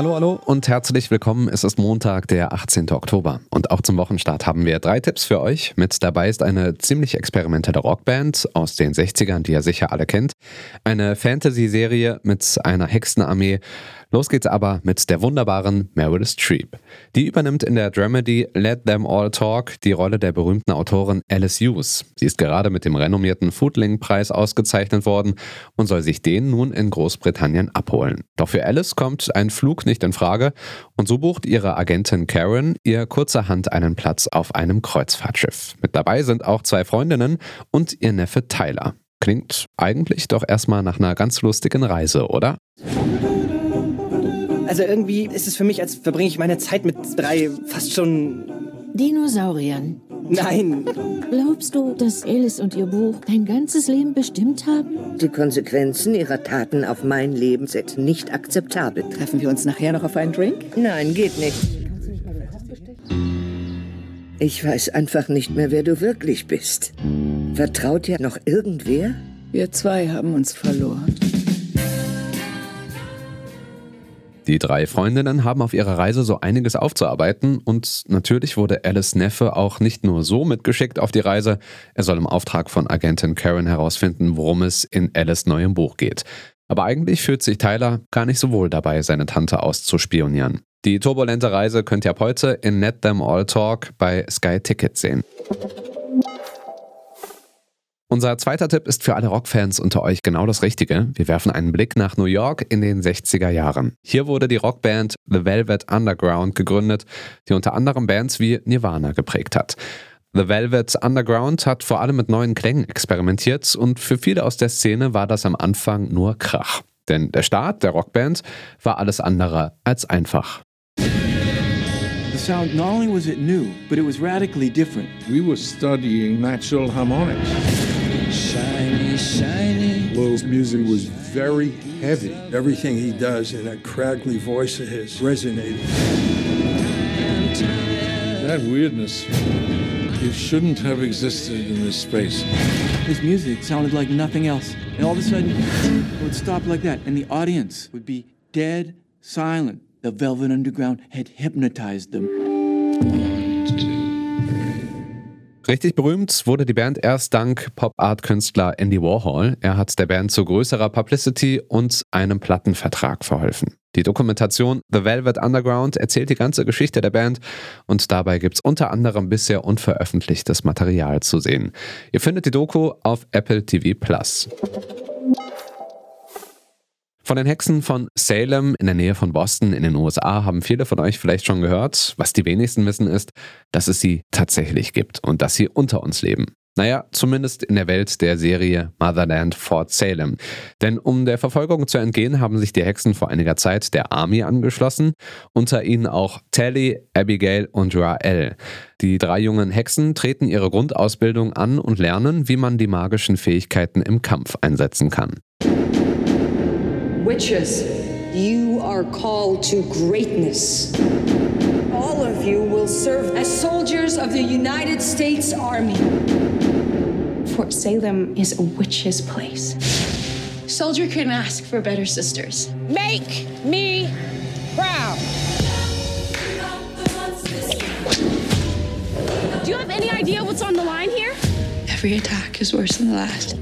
Hallo, hallo und herzlich willkommen. Es ist Montag, der 18. Oktober. Und auch zum Wochenstart haben wir drei Tipps für euch. Mit dabei ist eine ziemlich experimentelle Rockband aus den 60ern, die ihr sicher alle kennt. Eine Fantasy-Serie mit einer Hexenarmee Los geht's aber mit der wunderbaren Meryl Streep. Die übernimmt in der Dramedy Let Them All Talk die Rolle der berühmten Autorin Alice Hughes. Sie ist gerade mit dem renommierten Foodling-Preis ausgezeichnet worden und soll sich den nun in Großbritannien abholen. Doch für Alice kommt ein Flug nicht in Frage und so bucht ihre Agentin Karen ihr kurzerhand einen Platz auf einem Kreuzfahrtschiff. Mit dabei sind auch zwei Freundinnen und ihr Neffe Tyler. Klingt eigentlich doch erstmal nach einer ganz lustigen Reise, oder? Also irgendwie ist es für mich, als verbringe ich meine Zeit mit drei fast schon Dinosauriern. Nein. Glaubst du, dass Alice und ihr Buch dein ganzes Leben bestimmt haben? Die Konsequenzen ihrer Taten auf mein Leben sind nicht akzeptabel. Treffen wir uns nachher noch auf einen Drink? Nein, geht nicht. Ich weiß einfach nicht mehr, wer du wirklich bist. Vertraut dir noch irgendwer? Wir zwei haben uns verloren. Die drei Freundinnen haben auf ihrer Reise so einiges aufzuarbeiten und natürlich wurde Alice Neffe auch nicht nur so mitgeschickt auf die Reise, er soll im Auftrag von Agentin Karen herausfinden, worum es in Alice neuem Buch geht. Aber eigentlich fühlt sich Tyler gar nicht so wohl dabei, seine Tante auszuspionieren. Die turbulente Reise könnt ihr ab heute in Net Them All Talk bei Sky Ticket sehen. Unser zweiter Tipp ist für alle Rockfans unter euch genau das Richtige. Wir werfen einen Blick nach New York in den 60er Jahren. Hier wurde die Rockband The Velvet Underground gegründet, die unter anderem Bands wie Nirvana geprägt hat. The Velvet Underground hat vor allem mit neuen Klängen experimentiert und für viele aus der Szene war das am Anfang nur Krach. Denn der Start der Rockband war alles andere als einfach. The sound, not only was it new, but it was radically different. We were studying natural harmonics. Shiny, shiny. Lowell's music was very heavy. Everything he does in that crackly voice of his resonated. That weirdness, it shouldn't have existed in this space. His music sounded like nothing else. And all of a sudden, it would stop like that, and the audience would be dead silent. The Velvet Underground had hypnotized them. Richtig berühmt wurde die Band erst dank Pop-Art-Künstler Andy Warhol. Er hat der Band zu größerer Publicity und einem Plattenvertrag verholfen. Die Dokumentation The Velvet Underground erzählt die ganze Geschichte der Band und dabei gibt es unter anderem bisher unveröffentlichtes Material zu sehen. Ihr findet die Doku auf Apple TV Plus. Von den Hexen von Salem in der Nähe von Boston in den USA haben viele von euch vielleicht schon gehört. Was die wenigsten wissen ist, dass es sie tatsächlich gibt und dass sie unter uns leben. Naja, zumindest in der Welt der Serie Motherland Fort Salem. Denn um der Verfolgung zu entgehen, haben sich die Hexen vor einiger Zeit der Army angeschlossen, unter ihnen auch Tally, Abigail und Rael. Die drei jungen Hexen treten ihre Grundausbildung an und lernen, wie man die magischen Fähigkeiten im Kampf einsetzen kann. Witches, you are called to greatness. All of you will serve as soldiers of the United States Army. Fort Salem is a witch's place. Soldier couldn't ask for better sisters. Make me proud. Do you have any idea what's on the line here? Every attack is worse than the last.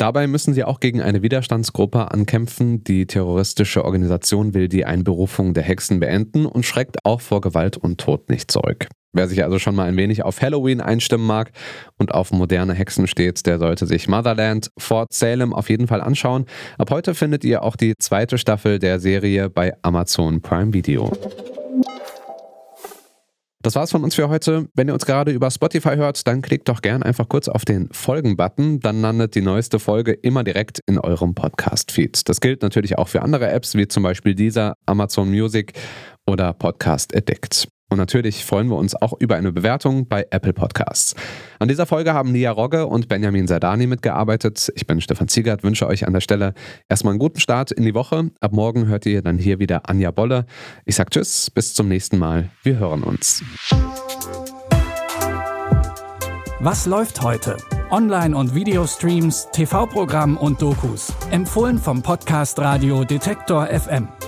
Dabei müssen sie auch gegen eine Widerstandsgruppe ankämpfen. Die terroristische Organisation will die Einberufung der Hexen beenden und schreckt auch vor Gewalt und Tod nicht zurück. Wer sich also schon mal ein wenig auf Halloween einstimmen mag und auf moderne Hexen steht, der sollte sich Motherland Fort Salem auf jeden Fall anschauen. Ab heute findet ihr auch die zweite Staffel der Serie bei Amazon Prime Video. Das war's von uns für heute. Wenn ihr uns gerade über Spotify hört, dann klickt doch gern einfach kurz auf den Folgen-Button. Dann landet die neueste Folge immer direkt in eurem Podcast-Feed. Das gilt natürlich auch für andere Apps, wie zum Beispiel dieser, Amazon Music oder Podcast Addict. Und natürlich freuen wir uns auch über eine Bewertung bei Apple Podcasts. An dieser Folge haben Nia Rogge und Benjamin Sardani mitgearbeitet. Ich bin Stefan Ziegert, wünsche euch an der Stelle erstmal einen guten Start in die Woche. Ab morgen hört ihr dann hier wieder Anja Bolle. Ich sag Tschüss, bis zum nächsten Mal. Wir hören uns. Was läuft heute? Online- und Videostreams, TV-Programm und Dokus. Empfohlen vom Podcast Radio Detektor FM.